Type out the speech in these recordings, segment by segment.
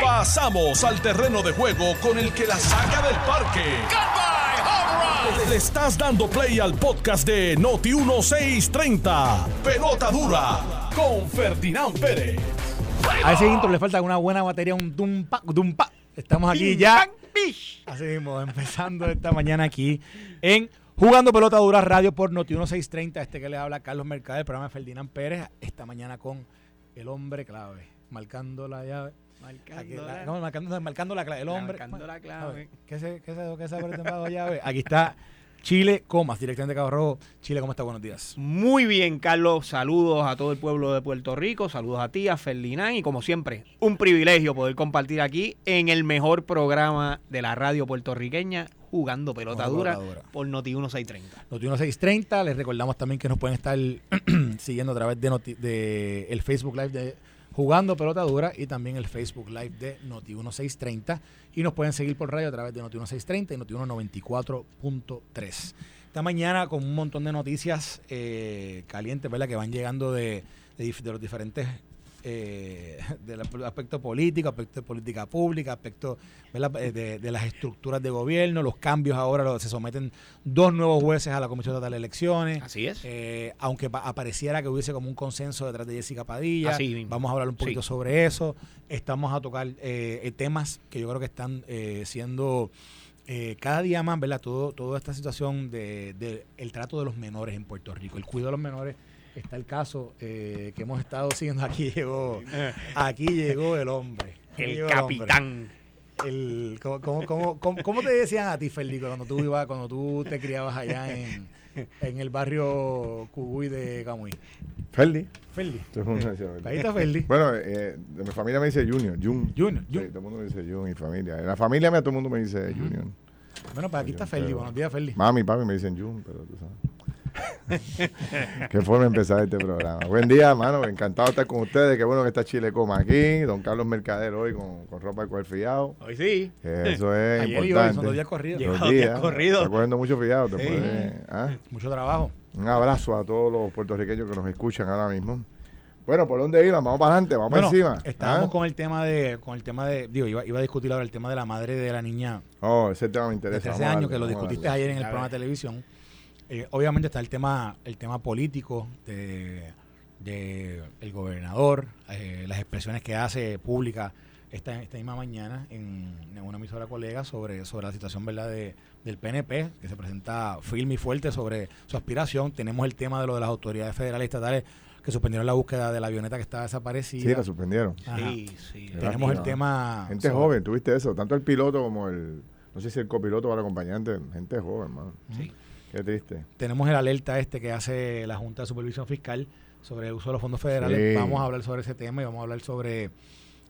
Pasamos al terreno de juego con el que la saca del parque. Le estás dando play al podcast de Noti 1630. Pelota dura con Ferdinand Pérez. A ese intro le falta una buena batería, un dumpa, dumpa. Estamos aquí ya. Así mismo, empezando esta mañana aquí en Jugando Pelota Dura Radio por Noti 1630. Este que le habla Carlos Mercader, el programa de Ferdinand Pérez. Esta mañana con el hombre clave, marcando la llave. Aquí, la- no, marcando, marcando la clave. El hombre. Marcando la clave. ¿Qué se, qué se, qué se abre temporada llave? Aquí está Chile Comas, directamente de Cabo Rojo. Chile, ¿cómo está? Buenos días. Muy bien, Carlos. Saludos a todo el pueblo de Puerto Rico. Saludos a ti, a Ferdinand. Y como siempre, un privilegio poder compartir aquí en el mejor programa de la radio puertorriqueña, Jugando Pelota Jugando Dura, Pelota Dura. por Noti 1630. Noti 1630, les recordamos también que nos pueden estar siguiendo a través de, Noti- de el Facebook Live de Jugando Pelota Dura y también el Facebook Live de Noti 1630 y nos pueden seguir por radio a través de Noti 1630 y Noti 194.3. Esta mañana con un montón de noticias eh, calientes, ¿verdad? Que van llegando de, de de los diferentes eh, del aspecto político, aspecto de política pública, aspecto. Eh, de, de las estructuras de gobierno, los cambios ahora, los- se someten dos nuevos jueces a la Comisión Estatal de Elecciones. Así es. Eh, aunque pa- apareciera que hubiese como un consenso detrás de Jessica Padilla, Así vamos a hablar un poquito Sí. sobre eso. Estamos a tocar eh, eh, temas que yo creo que están eh, siendo eh, cada día más, ¿verdad? Todo, toda esta situación de, de el trato de los menores en Puerto Rico, el cuidado de los menores. Está el caso eh, que hemos estado siguiendo. Aquí llegó, aquí llegó el hombre. Aquí El llegó capitán. El, ¿cómo, cómo, cómo, cómo- te decían a ti, Felico, cuando tú ibas, cuando tú te criabas allá en, en el barrio Cubuy de Camuy? Ferdi. Ferdi. Ahí está Ferdi. Bueno, eh, de mi familia me dice Junior. Jun. Junior, Sí, todo el mundo me dice Jun y familia. En la familia mía todo el mundo me dice Junior. Bueno, pues aquí está Ferdi. Buenos días, Ferdi. Mami y papi me dicen Jun, pero tú sabes. Qué forma de empezar este programa. Buen día, hermano. Encantado de estar con ustedes. Qué bueno que está Chile Coma aquí. Don Carlos Mercader hoy con, con ropa de cuerpo fiado. Hoy sí. Eso es Ayer y hoy importante. son dos días corridos. Lleva Dos días días. corridos. Está cogiendo mucho fiado. te Sí. ¿ah? Mucho trabajo. Un abrazo a todos los puertorriqueños que nos escuchan ahora mismo. Bueno, ¿por dónde iban? Vamos para adelante, vamos Bueno, encima. estábamos ¿Ah? con el tema de, con el tema de, digo, iba, iba a discutir ahora el tema de la madre de la niña Oh, ese tema me de interesa. 13 Vamos a años, darle, que lo discutiste ayer en el programa de televisión. Eh, obviamente está el tema, el tema político de, de el gobernador, eh, las expresiones que hace pública esta, esta misma mañana en, en una emisora colega sobre, sobre la situación verdad de, del PNP, que se presenta firme y fuerte sobre su aspiración. Tenemos el tema de lo de las autoridades federales y estatales que suspendieron la búsqueda de la avioneta que estaba desaparecida. Sí, la suspendieron. Ajá. Sí, sí. Tenemos el tema... Gente sobre- joven, tuviste eso. Tanto el piloto como el. No sé si el copiloto o el acompañante. Gente joven, hermano. Sí. Qué triste. tenemos el alerta este que hace la Junta de Supervisión Fiscal sobre el uso de los fondos federales. Sí. Vamos a hablar sobre ese tema y vamos a hablar sobre,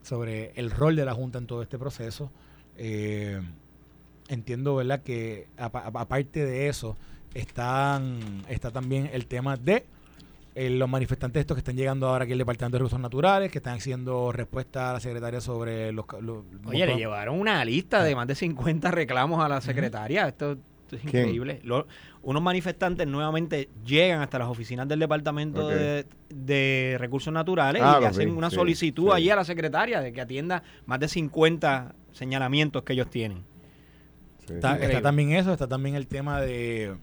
sobre el rol de la Junta en todo este proceso. Eh, entiendo, ¿verdad?, que apa- apa- aparte de eso, están, está también el tema de eh, los manifestantes estos que están llegando ahora aquí al Departamento de Recursos Naturales, que están haciendo respuesta a la secretaria sobre los... Oye, le llevaron una lista de más de 50 reclamos a la secretaria. Esto, esto es ¿Quién? increíble. Lo- unos manifestantes nuevamente llegan hasta las oficinas del Departamento de, de Recursos Naturales Ah, y le hacen vi, una sí, solicitud sí. allí a la secretaria de que atienda más de 50 señalamientos que ellos tienen. Sí, Está, también eso, está también el tema de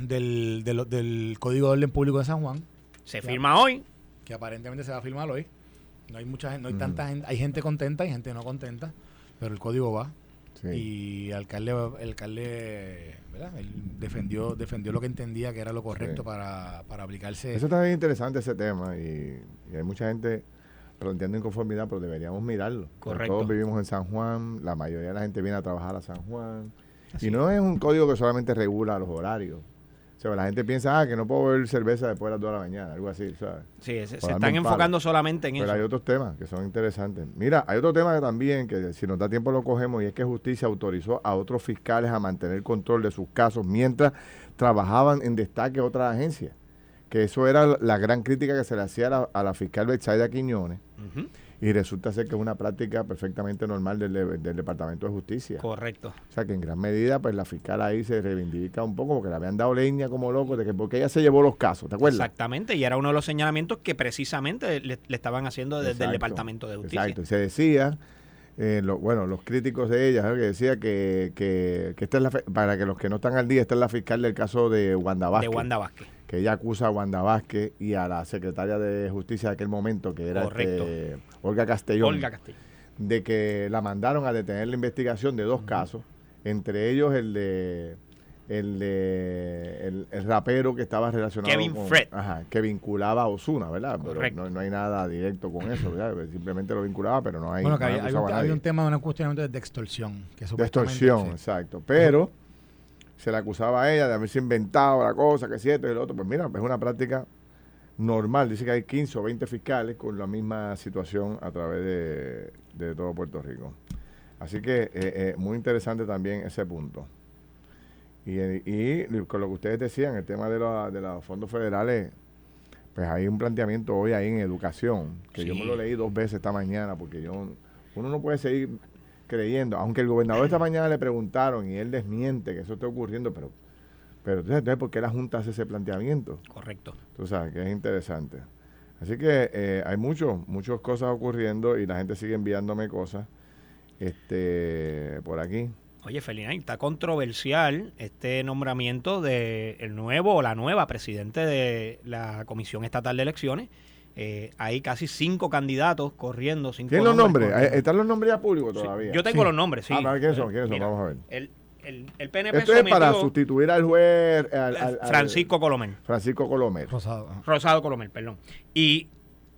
del, de lo- del Código de Orden Público de San Juan, Se firma hoy. que aparentemente se va a firmar hoy. No hay mucha gente, no hay Ujú. tanta gente, hay gente contenta y gente no contenta, pero el código va. Sí. Y el alcalde, el alcalde ¿verdad? Él defendió, defendió lo que entendía que era lo correcto Sí. para, para aplicarse. Eso está bien interesante ese tema y, y hay mucha gente planteando inconformidad, pero deberíamos mirarlo. Correcto. Todos vivimos en San Juan, la mayoría de la gente viene a trabajar a San Juan. y no es un código que solamente regula los horarios. Sea, la gente piensa, ah, que no puedo beber cerveza después de las 2 de la mañana, algo así, ¿sabes? Sí, se, están enfocando solamente en Pero eso. hay otros temas que son interesantes. Mira, hay otro tema que también, que si nos da tiempo lo cogemos, y es que justicia autorizó a otros fiscales a mantener control de sus casos mientras trabajaban en destaque otras agencias. que eso era la gran crítica que se le hacía a la, a la fiscal Betsaida Quiñones. Y resulta ser que es una práctica perfectamente normal del, del Departamento de Justicia. Correcto. O sea que en gran medida, pues la fiscal ahí se reivindica un poco porque le habían dado leña como loco de que porque ella se llevó los casos, ¿te acuerdas? Exactamente, y era uno de los señalamientos que precisamente le, le estaban haciendo desde el Departamento de Justicia. Exacto. Y se decía, eh, lo- bueno, los críticos de ella, que decía que, que, que esta es la, para que los que no están al día, esta es la fiscal del caso de Wanda Vázquez. de Wanda Vázquez. Que ella acusa a Wanda Vázquez y a la secretaria de Justicia de aquel momento, que era Correcto. este, Olga Castellón. Olga Castillo. de que la mandaron a detener la investigación de dos casos, entre ellos el de el de el, el rapero que estaba relacionado Kevin con Fred. ajá, que vinculaba a Osuna, ¿verdad? Pero Correcto. no, no hay nada directo con eso, ¿verdad? Simplemente lo vinculaba, pero no hay Bueno, que no un, tema de un cuestionamiento de extorsión. Que de extorsión, sí. exacto. Pero se le acusaba a ella de haberse inventado la cosa, que si esto y lo otro. Pues mira, es una práctica normal. Dice que hay 15 o 20 fiscales con la misma situación a través de, de todo Puerto Rico. Así que eh, eh, muy interesante también ese punto. Y, y con lo que ustedes decían, el tema de, la- de los fondos federales, pues hay un planteamiento hoy ahí en educación, que yo me lo leí dos veces esta mañana, porque yo uno no puede seguir creyendo, aunque el gobernador esta mañana le preguntaron y él desmiente que eso esté ocurriendo, pero, pero entonces, ¿por qué la Junta hace ese planteamiento? Correcto. Tú sabes, que es interesante. Así que eh, hay mucho, muchas cosas ocurriendo y la gente sigue enviándome cosas este por aquí. Oye, Felinay, está controversial este nombramiento de el nuevo o la nueva presidente de la Comisión Estatal de Elecciones. Eh, hay casi cinco candidatos corriendo. Cinco ¿Tienen los nombres? Eh, ¿Están los nombres ya públicos Sí, todavía? Yo tengo Sí. los nombres, sí. Ah, ¿para ¿quiénes son? ¿Quiénes son? Mira, Vamos a ver. El, el, el PNP Esto es para sustituir al juez al- al- al- Francisco Colomel. Francisco Colomer. Rosado. Rosado Colomel, perdón. Y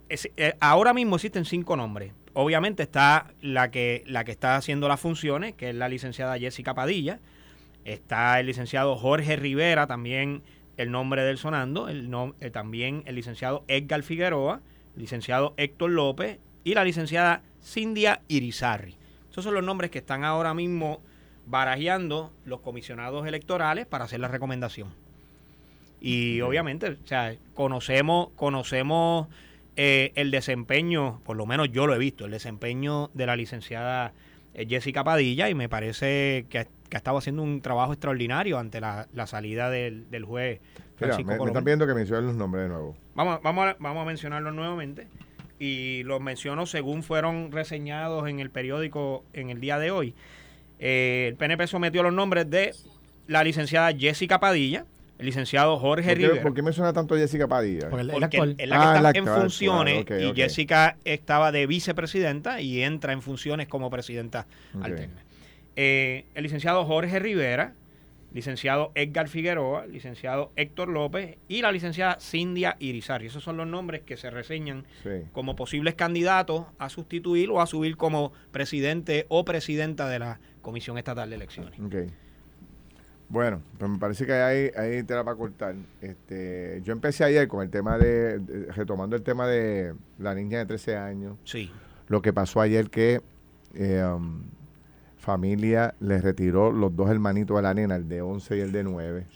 es- eh, ahora mismo existen cinco nombres. Obviamente está la que, la que está haciendo las funciones, que es la licenciada Jessica Padilla. Está el licenciado Jorge Rivera, también el nombre del sonando. El eh, también el licenciado Edgar Figueroa, el licenciado Héctor López y la licenciada Cindia Irizarri. Esos son los nombres que están ahora mismo barajeando los comisionados electorales para hacer la recomendación. Y obviamente, o sea, conocemos, conocemos eh, el desempeño, por lo menos yo lo he visto, el desempeño de la licenciada eh, Jessica Padilla y me parece que, ha- que ha estado haciendo un trabajo extraordinario ante la, la salida del, del juez Mira, Francisco me, están pidiendo que mencione los nombres de nuevo. Vamos, vamos, a, vamos a mencionarlos nuevamente. Y los menciono según fueron reseñados en el periódico en el día de hoy. Eh, el PNP sometió los nombres de la licenciada Jessica Padilla, el licenciado Jorge ¿Por qué, Rivera. por qué me suena tanto Jessica Padilla? Porque el, el Porque la que Ah, está la en funciones claro, y. Jessica estaba de vicepresidenta y entra en funciones como presidenta Ok. alterna. Eh, el licenciado Jorge Rivera, licenciado Edgar Figueroa, licenciado Héctor López y la licenciada Cindia Irizarry. Esos son los nombres que se reseñan Sí. como posibles candidatos a sustituir o a subir como presidente o presidenta de la Comisión Estatal de Elecciones. Ok. Bueno, pues me parece que hay, hay tela para cortar. Este, yo empecé ayer con el tema de, de- retomando el tema de la niña de 13 años. Sí, Lo que pasó ayer que eh, um, familia le retiró los dos hermanitos de la nena, el de 11 y el de 9.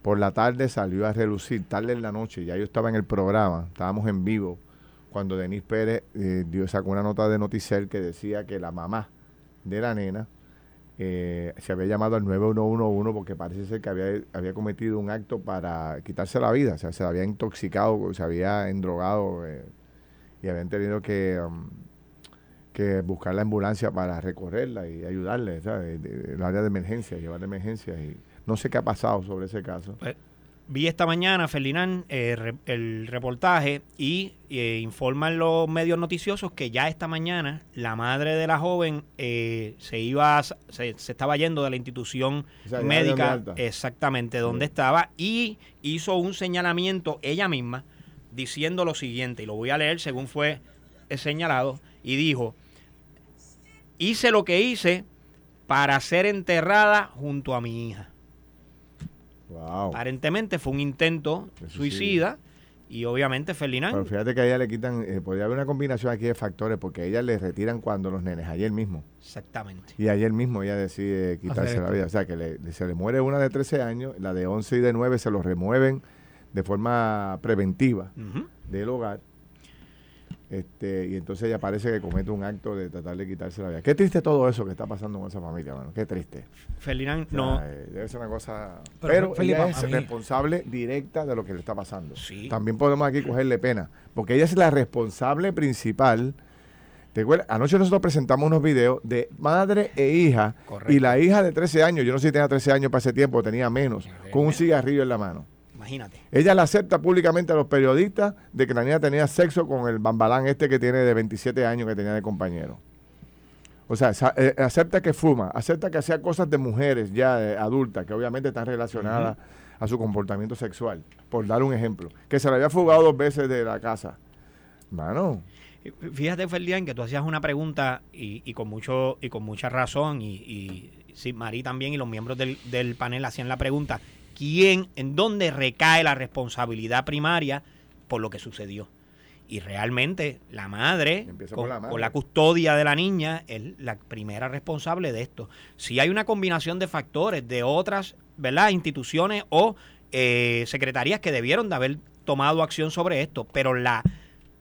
Por la tarde salió a relucir, tarde en la noche, ya yo estaba en el programa, estábamos en vivo, cuando Denis Pérez eh, dio, sacó una nota de Noticel que decía que la mamá de la nena eh, se había llamado al 9111 porque parece ser que había, había cometido un acto para quitarse la vida, o sea, se había intoxicado, se había endrogado eh, y habían tenido que, um, que buscar la ambulancia para recorrerla y ayudarle, ¿sabes? El área de emergencia, llevar de emergencia y no sé qué ha pasado sobre ese caso. Pues, vi esta mañana, Ferdinand, eh, re- el reportaje y eh, informan los medios noticiosos que ya esta mañana la madre de la joven eh, se iba, a se, se estaba yendo de la institución O sea, ya médica, exactamente donde Sí. estaba, y hizo un señalamiento ella misma diciendo lo siguiente, y lo voy a leer según fue señalado, y dijo, hice lo que hice para ser enterrada junto a mi hija. Wow. Aparentemente fue un intento suicida y obviamente Pero Ferdinand. fíjate que a ella le quitan, eh, podría haber una combinación aquí de factores porque a ella le retiran cuando los nenes, ayer mismo. Exactamente. Y ayer mismo ella decide quitarse la vida. O sea, que le- se le muere una de 13 años, la de 11 y de 9 se los remueven de forma preventiva del hogar. Este, y entonces ella parece que comete un acto de tratar de quitarse la vida. Qué triste todo eso que está pasando con esa familia, mano. Qué triste. Ferdinand, O sea, no. eh, debe ser una cosa. Pero, Pero, Felipe, ella a es responsable directa de lo que le está pasando. Sí. También podemos aquí cogerle pena. Porque ella es la responsable principal. ¿Te acuerdas? Anoche nosotros presentamos unos videos de madre e hija. Correcto. Y la hija de 13 años, yo no sé si tenía 13 años para ese tiempo, tenía menos, con un cigarrillo en la mano. Imagínate. Ella le acepta públicamente a los periodistas de que la niña tenía sexo con el bambalán este que tiene de 27 años que tenía de compañero. O sea, eh, acepta que fuma, acepta que hacía cosas de mujeres ya eh, adultas, que obviamente están relacionadas a su comportamiento sexual, por dar un ejemplo. Que se le había fugado dos veces de la casa. Mano, Fíjate, Ferdinand, que tú hacías una pregunta y, y con mucho y con mucha razón, y, y sí, Marí también y los miembros del, del panel hacían la pregunta, ¿quién, en dónde recae la responsabilidad primaria por lo que sucedió? Y realmente la madre, Empieza con, por la madre. con la custodia de la niña, es la primera responsable de esto. Si hay una combinación de factores de otras ¿verdad? instituciones o eh, secretarías que debieron de haber tomado acción sobre esto, pero la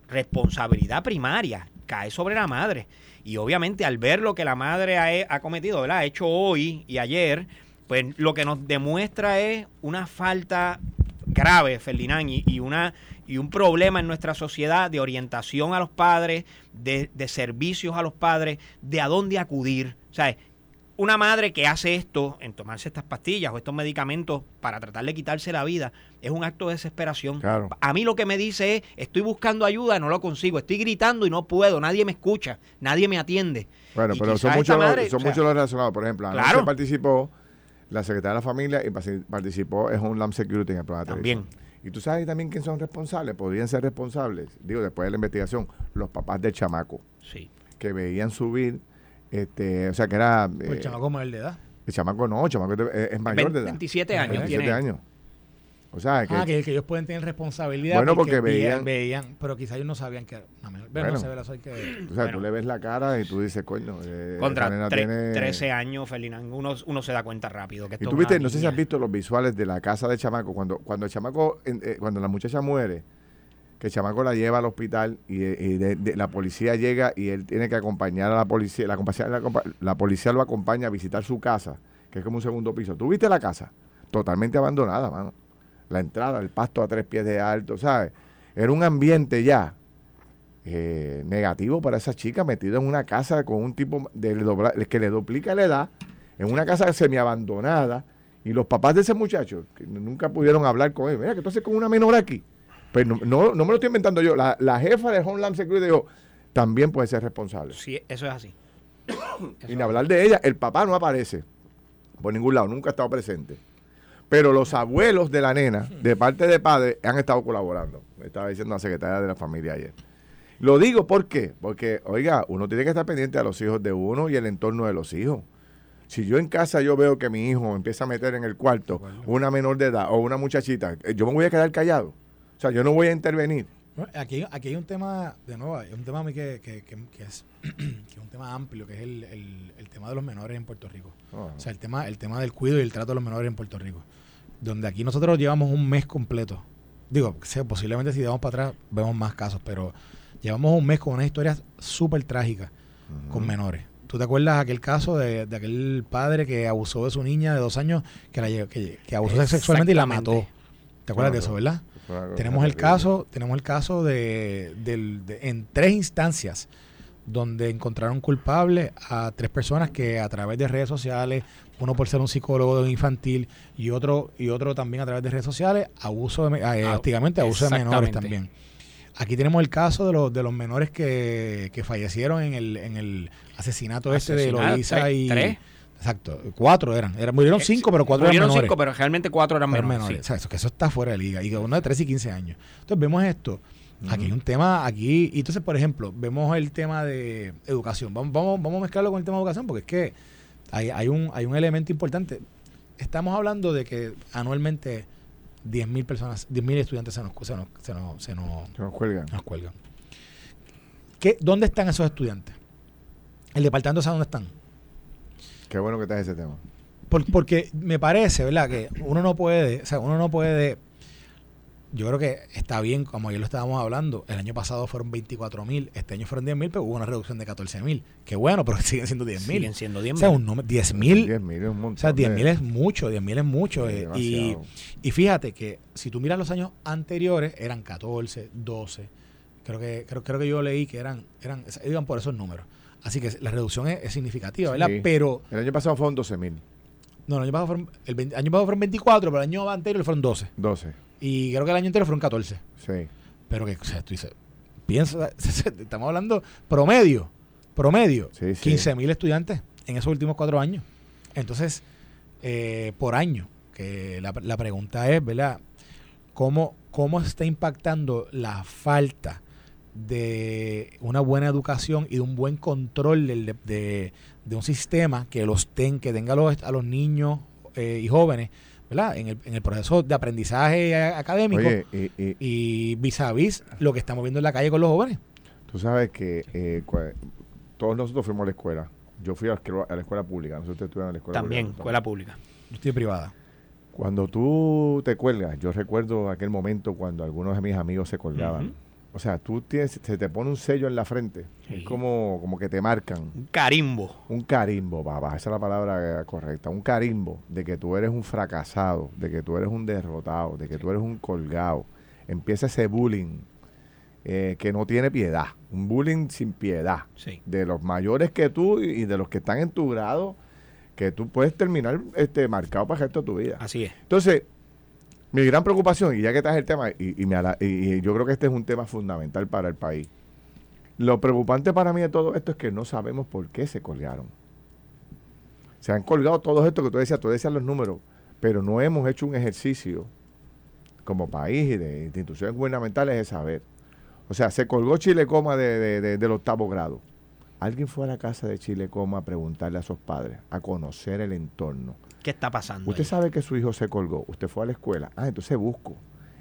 responsabilidad primaria cae sobre la madre. Y obviamente al ver lo que la madre ha, ha cometido, ¿verdad? ha hecho hoy y ayer, pues lo que nos demuestra es una falta grave, Ferdinand, y, y una y un problema en nuestra sociedad de orientación a los padres, de, de servicios a los padres, de a dónde acudir. O sea, una madre que hace esto, en tomarse estas pastillas o estos medicamentos para tratar de quitarse la vida, es un acto de desesperación. Claro. A mí lo que me dice es, estoy buscando ayuda, no lo consigo, estoy gritando y no puedo, nadie me escucha, nadie me atiende. bueno, Y pero son muchos, los, son relacionados. Por ejemplo, Claro. participó la secretaria de la familia y participó en Homeland Security en el programa También. Y tú sabes también quién son responsables, podrían ser responsables, digo, después de la investigación, los papás del chamaco, Sí. que veían subir, este, o sea, que era... Pues eh, el chamaco mayor de edad. el chamaco no, el chamaco es, mayor de edad. 27 años 27 tiene. años. O sea, que, ah, que, que ellos pueden tener responsabilidad. Bueno, porque veían- veían, pero quizás ellos no sabían que. Bueno, Bueno. no se ve la soy que. o sea, bueno. tú le ves la cara y tú dices, coño, eh, Contra esa nena tre- tiene- 13 años, Ferdinand, uno, uno se da cuenta rápido que Y tú viste, no sé si has visto los visuales de la casa del chamaco, cuando, cuando el chamaco, eh, cuando la muchacha muere, que el chamaco la lleva al hospital y, eh, y de- de- la policía llega y él tiene que acompañar a la policía, la, la, la policía lo acompaña a visitar su casa, que es como un segundo piso. ¿Tú viste la casa? Totalmente abandonada, mano. La entrada, el pasto a tres pies de alto, ¿sabes? Era un ambiente ya eh, negativo para esa chica metida en una casa con un tipo de que le duplica la edad, en una casa semiabandonada, y los papás de ese muchacho, que nunca pudieron hablar con él, mira, que tú haces con una menor aquí. Pues no, no, no me lo estoy inventando yo, la, la jefa de Homeland Security dijo, también puede ser responsable. Sí, eso es así. Ni hablar de ella, el papá no aparece por ningún lado, nunca ha estado presente. Pero los abuelos de la nena, de parte de padre, han estado colaborando. Me estaba diciendo la secretaria de la familia ayer. Lo digo ¿por qué? porque, oiga, uno tiene que estar pendiente a los hijos de uno y el entorno de los hijos. Si yo en casa yo veo que mi hijo empieza a meter en el cuarto una menor de edad o una muchachita, eh, yo me voy a quedar callado. O sea, yo no voy a intervenir. Aquí, aquí hay un tema, de nuevo, hay un tema a mí que, que, que- que es, que es un tema amplio, que es el, el- el tema de los menores en Puerto Rico. Ah. O sea, el tema, el tema del cuidado y el trato de los menores en Puerto Rico. Donde aquí nosotros llevamos un mes completo. Digo, posiblemente si damos para atrás vemos más casos, pero llevamos un mes con unas historias súper trágicas con menores. ¿Tú te acuerdas aquel caso de, de aquel padre que abusó de su niña de dos años, que, la, que, que abusó sexualmente y la mató? ¿Te acuerdas de eso, verdad? Tenemos el caso, tenemos el caso de, del- de- en tres instancias donde encontraron culpables a tres personas que a través de redes sociales, uno por ser un psicólogo infantil y otro y otro también a través de redes sociales, abuso de eh, Ah, abuso de menores también. Aquí tenemos el caso de los de los menores que, que fallecieron en el en el asesinato este de Loisa tres- y tres. exacto, cuatro eran, eran murieron cinco, pero cuatro eran Murieron menores cinco, pero realmente cuatro eran eran menores. menores. sí. O sea, eso, que eso está fuera de liga. Y que uno de 13 y 15 años. Entonces vemos esto. Aquí hay un tema, aquí, y entonces, por ejemplo, vemos el tema de educación. Vamos, vamos, vamos a mezclarlo con el tema de educación, porque es que hay, hay, un, hay un elemento importante. Estamos hablando de que anualmente 10.000 personas, 10.000 estudiantes se nos, se nos, se nos, se nos, Se nos cuelgan. nos cuelgan. ¿Qué, ¿Dónde están esos estudiantes? ¿El departamento sabe dónde están? Qué bueno que estás ese tema. Por- porque me parece, ¿verdad? Que uno no puede, o sea, uno no puede yo creo que está bien, como ayer lo estábamos hablando, el año pasado fueron 24 mil, este año fueron 10 mil, pero hubo una reducción de 14 mil. Qué bueno, pero siguen siendo 10 mil. Siguen siendo 10 O sea, mil. un número, 10 mil. 10 mil es un montón. O sea, 10 de- mil es mucho, 10 mil es mucho. Eh, y, y fíjate que si tú miras los años anteriores, eran 14, 12. Creo que, creo, creo que yo leí que eran, eran, iban por esos números. Así que la reducción es, es significativa, ¿verdad? Sí. Pero, El año pasado fueron 12 mil, no, el año pasado fueron, el 20 año pasado fueron 24, pero el año anterior fueron 12. 12. Y creo que el año anterior fueron 14. Sí. Pero que, o sea, tú dices, piensa, estamos hablando promedio, promedio, Sí, sí. 15 mil estudiantes en esos últimos cuatro años. Entonces, eh, por año, que la, la pregunta es, ¿verdad? ¿Cómo, ¿Cómo está impactando la falta de una buena educación y de un buen control de- de un sistema que los ten, que tenga a los, a los niños eh, y jóvenes, ¿verdad? En el, en el proceso de aprendizaje a- académico Oye, y, y- y vis a vis lo que estamos viendo en la calle con los jóvenes. tú sabes que eh, cua- todos nosotros fuimos a la escuela. Yo fui a la escuela, a la escuela pública. Nosotros estuvimos en la escuela También, pública. escuela pública. Yo estoy privada. Cuando tú te cuelgas, yo recuerdo aquel momento cuando algunos de mis amigos se colgaban. O sea, tú tienes, se te pone un sello en la frente. Sí. Es como, como que te marcan. Un carimbo. Un carimbo, papá. Esa es la palabra eh, correcta. Un carimbo de que tú eres un fracasado, de que tú eres un derrotado, de que tú eres un colgado. Empieza ese bullying eh, que no tiene piedad. Un bullying sin piedad. Sí. De los mayores que tú y de los que están en tu grado, que tú puedes terminar este, marcado para el resto de tu vida. Así es. Entonces, mi gran preocupación, y ya que traes el tema, y, yo creo que este es un tema fundamental para el país. Lo preocupante para mí de todo esto es que no sabemos por qué se colgaron. Se han colgado todos estos que tú decías, tú decías los números, pero no hemos hecho un ejercicio como país y de instituciones gubernamentales de saber. O sea, se colgó Chile Coma de, de- de- del octavo grado. Alguien fue a la casa de Chile Coma a preguntarle a sus padres, a conocer el entorno. ¿Qué está pasando? Usted ahí? sabe que su hijo se colgó, usted fue a la escuela. Ah, entonces busco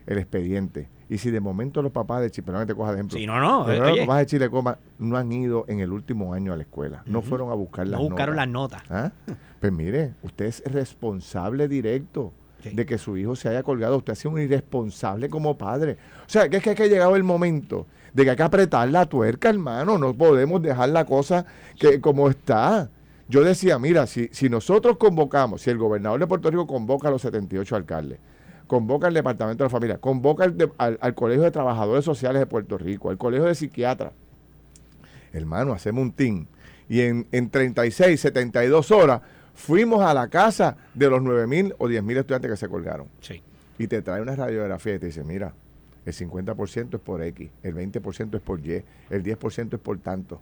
el expediente. Y si de momento los papás de Chile, te coja de ejemplo, Sí, no, no. pero eh, los papás de Chile Coma no han ido en el último año a la escuela, no fueron a buscar las no buscaron las notas. notas. ¿Ah? Pues mire, usted es responsable directo Sí. de que su hijo se haya colgado. Usted ha sido un irresponsable como padre. O sea, que es que, es que ha llegado el momento de que hay que apretar la tuerca, hermano. No podemos dejar la cosa que como está. Yo decía, mira, si, si nosotros convocamos, si el gobernador de Puerto Rico convoca a los 78 alcaldes, convoca al Departamento de la Familia, convoca al, al- al Colegio de Trabajadores Sociales de Puerto Rico, al Colegio de Psiquiatras, hermano, hacemos un team. Y en, en 36, 72 horas fuimos a la casa de los 9 mil o 10 mil estudiantes que se colgaron. Sí. Y te trae una radiografía y te dice, mira, el 50% es por X, el 20% es por Y, el 10% es por tanto.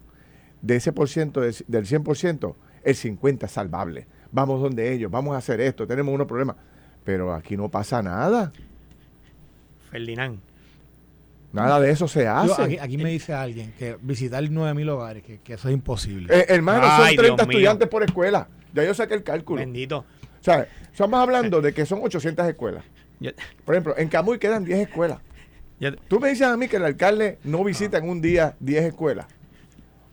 De ese por ciento, de- del 100%, el 50% es salvable. Vamos donde ellos, vamos a hacer esto, tenemos unos problemas. Pero aquí no pasa nada. Ferdinand. Nada de eso se Yo, hace. aquí, aquí me dice alguien que visitar 9000 hogares, que, que eso es imposible. Eh, hermano, Ay, son 30 Dios mío. estudiantes por escuela. Ya yo saqué el cálculo. Bendito. O sea, estamos hablando de que son 800 escuelas. Yo- Por ejemplo, en Camuy quedan 10 escuelas. yo- Tú me dices a mí que el alcalde no visita en un día 10 escuelas.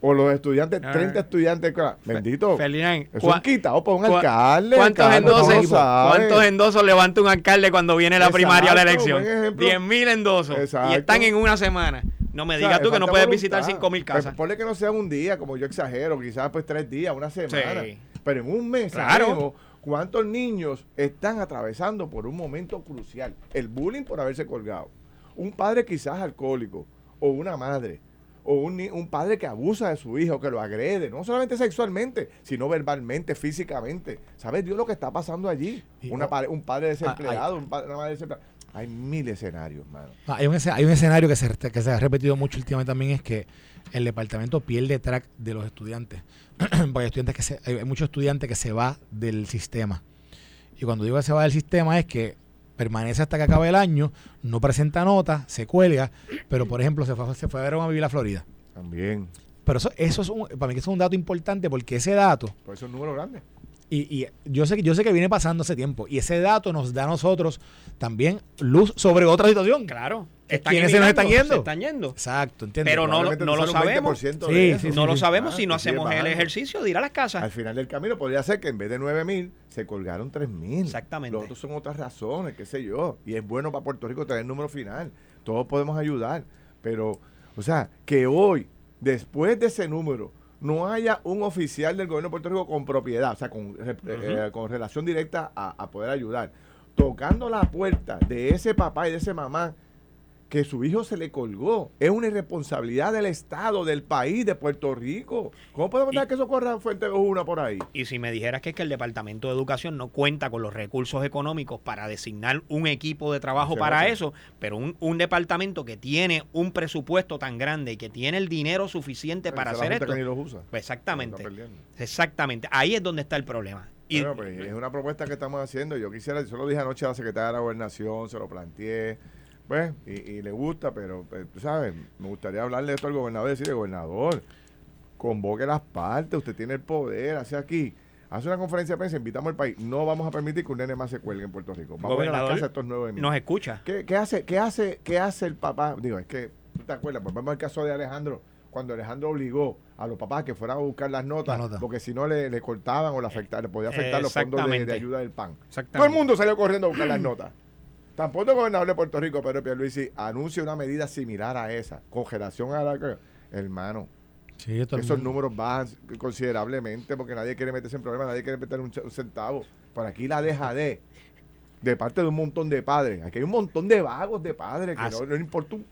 O los estudiantes, Ah. 30 estudiantes de escuela. Bendito. Ferdinand, Eso es quitado por un alcalde. ¿Cuántos endosos, lo sabes. ¿Cuántos endosos levanta un alcalde cuando viene la primaria o la elección? buen ejemplo. 10 mil endosos. Exacto. Y están en una semana. No me O sea, digas tú que no puedes voluntad. visitar 5 mil Pues, casas. ponle que no sea un día, como yo exagero, quizás pues tres días, una semana. Sí. Pero en un mes Claro. sabemos cuántos niños están atravesando por un momento crucial. El bullying por haberse colgado. Un padre quizás alcohólico, o una madre, o un, un padre que abusa de su hijo, que lo agrede, no solamente sexualmente, sino verbalmente, físicamente. ¿Sabes Dios lo que está pasando allí? Una un padre Ah, desempleado, un padre, una madre desempleada. Hay mil escenarios, mano. Ah, Hay un, hay un escenario que se, que se ha repetido mucho últimamente también, es que el departamento pierde track de los estudiantes. Porque hay, estudiantes que se, hay muchos estudiantes que se va del sistema. Y cuando digo que se va del sistema es que permanece hasta que acabe el año, no presenta nota, se cuelga, pero por ejemplo se fue, se fue a ver a vivir a Florida. También. Pero eso, eso es un, para mí que es un dato importante porque ese dato Por eso es un número grande. Y, y yo sé que yo sé que viene pasando hace tiempo. Y ese dato nos da a nosotros también luz sobre otra situación. Claro. ¿Quiénes se nos están yendo? Se están yendo. Exacto, ¿entiendes? Pero no, no lo sabemos. 20% de Sí, eso. sí, no lo sabemos Ah, si no sigue hacemos el ejercicio de ir a las casas. Al final del camino podría ser que en vez de 9 mil se colgaron 3 mil. Exactamente. Los otros son otras razones, qué sé yo. Y es bueno para Puerto Rico tener el número final. Todos podemos ayudar. Pero, o sea, que hoy, después de ese número, no haya un oficial del gobierno de Puerto Rico con propiedad, o sea, con, re- eh, con relación directa a, a poder ayudar, tocando la puerta de ese papá y de ese mamá que su hijo se le colgó. Es una irresponsabilidad del Estado, del país, de Puerto Rico. ¿Cómo podemos dejar que eso corra fuente una por ahí? Y si me dijeras que es que el Departamento de Educación no cuenta con los recursos económicos para designar un equipo de trabajo para eso, pero un, un departamento que tiene un presupuesto tan grande y que tiene el dinero suficiente para hacer esto, que ni los usa. pues exactamente, exactamente, ahí es donde está el problema. Y, Bueno, pues, es una propuesta que estamos haciendo. Yo quisiera, yo lo dije anoche a la secretaria de la gobernación, se lo planteé, pues, y, y le gusta, pero, pues, tú sabes, me gustaría hablarle esto al gobernador y decirle, gobernador, convoque las partes, usted tiene el poder, hace aquí, hace una conferencia de prensa, invitamos al país, no vamos a permitir que un nene más se cuelgue en Puerto Rico. Vamos a ir a la Gobernador, casa estos nueve nos escucha. ¿Qué, qué hace, qué, hace, ¿Qué hace el papá? Digo, es que, ¿tú te acuerdas? Volvemos al caso de Alejandro, cuando Alejandro obligó a los papás que fueran a buscar las notas, La nota. porque si no le, le cortaban o le, afectaban, le podía afectar los fondos de, de ayuda del PAN. Exactamente. Todo el mundo salió corriendo a buscar las notas. Tampoco el gobernador de Puerto Rico, Pedro Pierluisi, anuncia una medida similar a esa, congelación a la que... Hermano, Sí, esos números bajan considerablemente porque nadie quiere meterse en problemas, nadie quiere meter un, centavo. Por aquí la deja de, de parte de un montón de padres. Aquí hay un montón de vagos de padres que Ah, no, no importa un-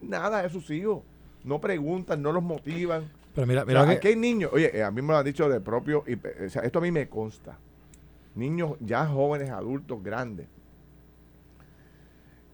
nada de sus hijos. No preguntan, no los motivan. Pero mira, O mira sea, que- aquí hay niños, oye, eh, a mí me lo han dicho de propio, y, eh, o sea, esto a mí me consta. Niños ya jóvenes, adultos, grandes.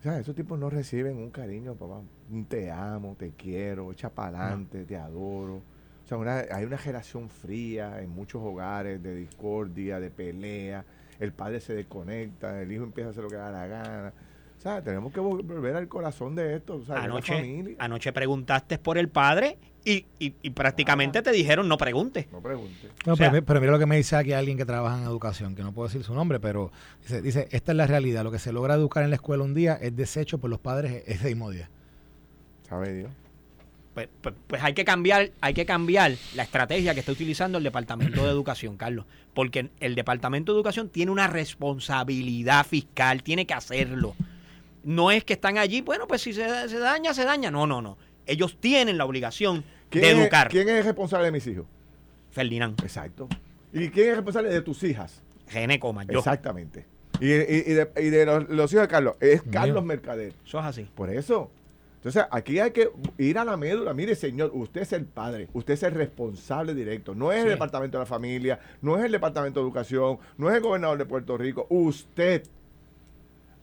O sea, esos tipos no reciben un cariño, papá. Un te amo, te quiero, echa para adelante, te adoro. O sea, una- hay una generación fría en muchos hogares de discordia, de pelea. El padre se desconecta, el hijo empieza a hacer lo que da la gana. O sea, tenemos que vol- volver al corazón de esto. O sea, de la Anoche, familia. anoche preguntaste por el padre y, y- y prácticamente te dijeron no preguntes. No pregunte. No, O sea- pero, pero mira lo que me dice aquí alguien que trabaja en educación, que no puedo decir su nombre, pero dice, dice, esta es la realidad. Lo que se logra educar en la escuela un día es desecho por los padres ese mismo día. ¿Sabe Dios? Pues, pues- pues hay que cambiar, hay que cambiar la estrategia que está utilizando el Departamento de Educación, Carlos, porque el Departamento de Educación tiene una responsabilidad fiscal, tiene que hacerlo. No es que están allí, bueno, pues si se, se daña, se daña. No, no, no. Ellos tienen la obligación de ¿Quién es- educar. ¿Quién es el responsable de mis hijos? Ferdinand, Exacto. ¿Y quién es el responsable de tus hijas? René Comas, yo. Exactamente. Y, y- y de, y de los, los hijos de Carlos, es Mío. Carlos Mercader. Eso es así. Por eso. Entonces, aquí hay que ir a la médula. Mire, señor, usted es el padre, usted es el responsable directo. No es el. Departamento de la Familia, no es el Departamento de Educación, no es el gobernador de Puerto Rico. Usted.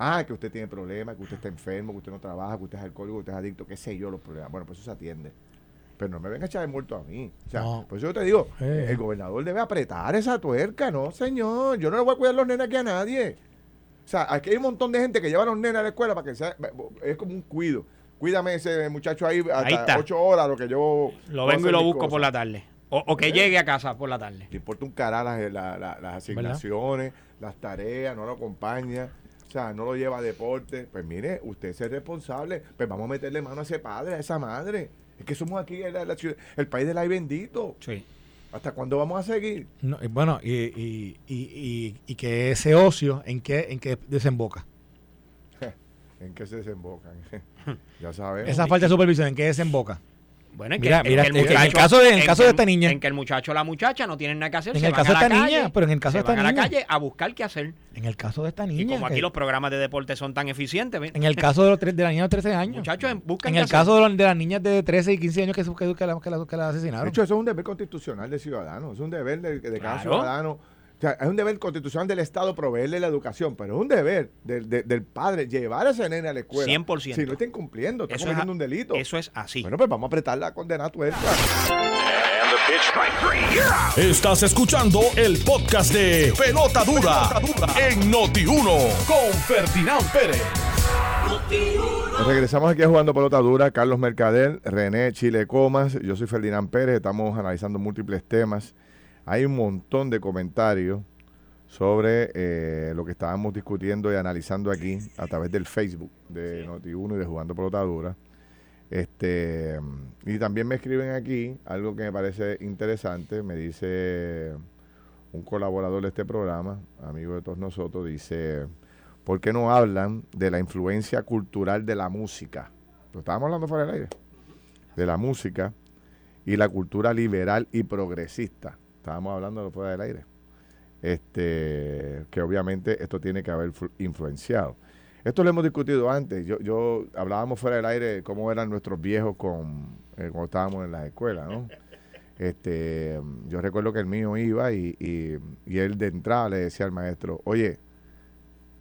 Ah, que usted tiene problemas, que usted está enfermo, que usted no trabaja, que usted es alcohólico, que usted es adicto, qué sé yo los problemas. Bueno, pues eso se atiende. Pero no me venga a echar el muerto a mí. O sea, No. por eso yo te digo, Sí. el gobernador debe apretar esa tuerca, no, señor. Yo no le voy a cuidar los nenes aquí a nadie. O sea, aquí hay un montón de gente que lleva a los nenes a la escuela para que sea, es como un cuido. Cuídame ese muchacho ahí hasta ocho horas, lo que yo... Lo vengo y lo busco por la tarde. O, o que ¿Eh? llegue a casa por la tarde. Le importa un carajo las, la- la- las asignaciones, las tareas, no lo acompaña, o sea, no lo lleva a deporte. Pues mire, usted es el responsable, pues vamos a meterle mano a ese padre, a esa madre. Es que somos aquí ciudad- el país del ay bendito. Sí. ¿Hasta cuándo vamos a seguir? No, y bueno, y, y, y, y- y que ese ocio, ¿en qué, en qué desemboca? ¿En qué se desembocan? ya sabemos. Esa falta de supervisión, ¿en qué desemboca? Bueno, en Mira, que, mira, en en el caso de- en el caso de esta niña. En que el muchacho o la muchacha no tienen nada que hacer. En se el van caso a de esta calle, niña, pero en el caso de esta van a la niña. calle a buscar qué hacer. En el caso de esta niña. Y como aquí que- los programas de deporte son tan eficientes, en el caso de, los tres, de la niña de 13 años. muchachos, buscan en el hacer. caso de, los- de las niñas de 13 y 15 años que, que, que la, que la- que la asesinaron. De hecho, eso es un deber constitucional del ciudadano, es un deber de, de cada Claro. ciudadano. O sea, es un deber constitucional del Estado proveerle la educación, pero es un deber del, de- del padre llevar a ese nene a la escuela. 100%. Si no está incumpliendo, está Eso es cometiendo a- un delito. Eso es así. Bueno, pues vamos a apretar la condena tuerca. Estás escuchando el podcast de Pelota Dura, en Noti1 con Ferdinand Pérez. Regresamos aquí a Jugando Pelota Dura, Carlos Mercader, René Chile Comas, yo soy Ferdinand Pérez, estamos analizando múltiples temas hay un montón de comentarios sobre eh, lo que estábamos discutiendo y analizando aquí a través del Facebook de Noti1 y de Jugando Pelotadura. Este, y también me escriben aquí algo que me parece interesante, me dice un colaborador de este programa, amigo de todos nosotros, dice, ¿por qué no hablan de la influencia cultural de la música? Lo estábamos hablando fuera del aire, de la música y la cultura liberal y progresista. Estábamos hablando de fuera del aire. Este, que obviamente esto tiene que haber influenciado. Esto lo hemos discutido antes. Yo, yo hablábamos fuera del aire cómo eran nuestros viejos con, eh, cuando estábamos en la escuela, ¿no? Este, yo recuerdo que el mío iba y, y, él de entrada le decía al maestro, oye,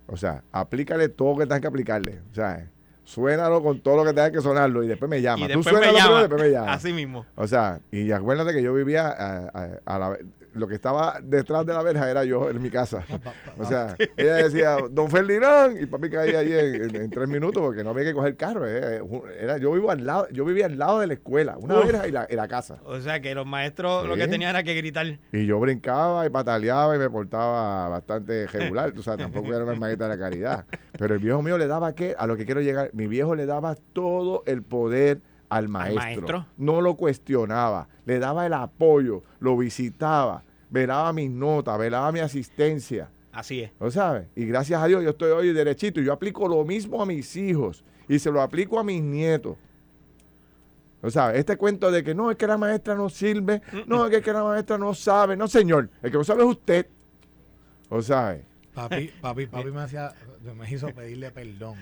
o sea, aplícale todo lo que tengas que aplicarle. O sea, suénalo con todo lo que tengas que sonarlo y después me llama. Y después Tú me llama, y después me llama. Así mismo. O sea, y acuérdate que yo vivía a, a la, lo que estaba detrás de la verja era yo en mi casa. O sea, ella decía, don Ferdinand, y papi caía ahí en, tres minutos porque no había que coger carro. Eh, era, yo vivo al lado, yo vivía al lado de la escuela, una verja y la, casa. O sea que los maestros lo que tenían era que gritar. Y yo brincaba y pataleaba y me portaba bastante regular. O sea, tampoco era una maestra de la caridad. Pero el viejo mío le daba que, a lo que quiero llegar, mi viejo le daba todo el poder al maestro. No lo cuestionaba, le daba el apoyo, lo visitaba, velaba mis notas, velaba mi asistencia. Así es. ¿Lo sabes? Y gracias a Dios yo estoy hoy derechito y yo aplico lo mismo a mis hijos y se lo aplico a mis nietos. ¿Lo sabes? Este cuento de que no, es que la maestra no sirve, no, es que la maestra no sabe. No, señor, el que no sabe es usted. ¿Lo sabe? Papi, papi, papi me, hacía, me hizo pedirle perdón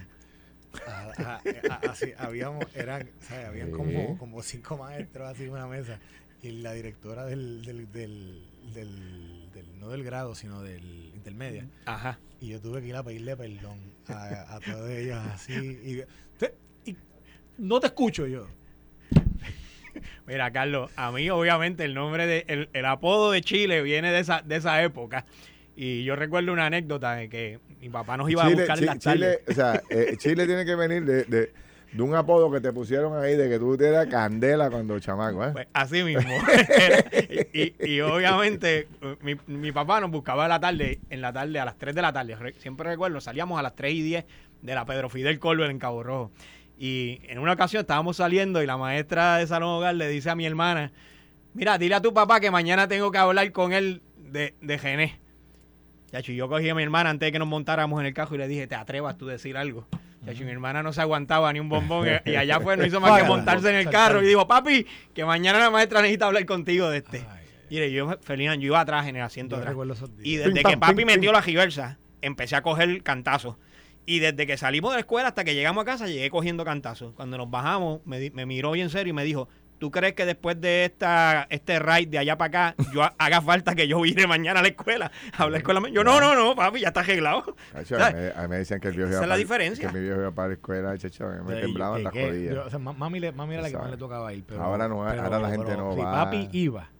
así, habíamos, eran, Habían como, como cinco maestros así en una mesa y la directora del, del, del, del, no del grado, sino del intermedia. Ajá. Y yo tuve que ir a pedirle perdón a, a todos ellos así. Y, no te escucho yo. Mira, Carlos, a mí obviamente el nombre de, el, el apodo de Chile viene de esa, de esa época. Y yo recuerdo una anécdota de que mi papá nos iba a buscar en las Chile, O sea, eh, Chile tiene que venir de, de, de, un apodo que te pusieron ahí de que tú eras candela cuando chamaco, ¿eh? Pues así mismo. y, y, obviamente mi, mi, papá nos buscaba en la tarde, en la tarde a las 3 de la tarde. Siempre recuerdo, salíamos a las 3 y 10 de la Pedro Fidel Colbert en Cabo Rojo. Y en una ocasión estábamos saliendo y la maestra de Salón Hogar le dice a mi hermana, mira, dile a tu papá que mañana tengo que hablar con él de, de Gené. Chacho, yo cogí a mi hermana antes de que nos montáramos en el carro y le dije, ¿te atrevas tú a decir algo? Chacho, mi hermana no se aguantaba ni un bombón y allá fue, no hizo más que montarse en el carro y dijo, papi, que mañana la maestra necesita hablar contigo de este. Mire, yo, Felina, yo iba atrás en el asiento atrás. Y desde que papi metió la giversa, empecé a coger cantazos. Y desde que salimos de la escuela hasta que llegamos a casa, llegué cogiendo cantazos. Cuando nos bajamos, me, me miró bien serio y me dijo, ¿Tú crees que después de esta este ride de allá para acá, yo haga falta que yo vire mañana a la escuela a hablar con la Yo, no, no, no, papi, ya está arreglado. a, mí, me dicen que el viejo Esa es la diferencia. Que mi viejo iba para la escuela, chacho, me temblaban las rodillas. O sea, mami, mami era la que más le tocaba ir. Pero, ahora no, ahora la gente no va. Si papi iba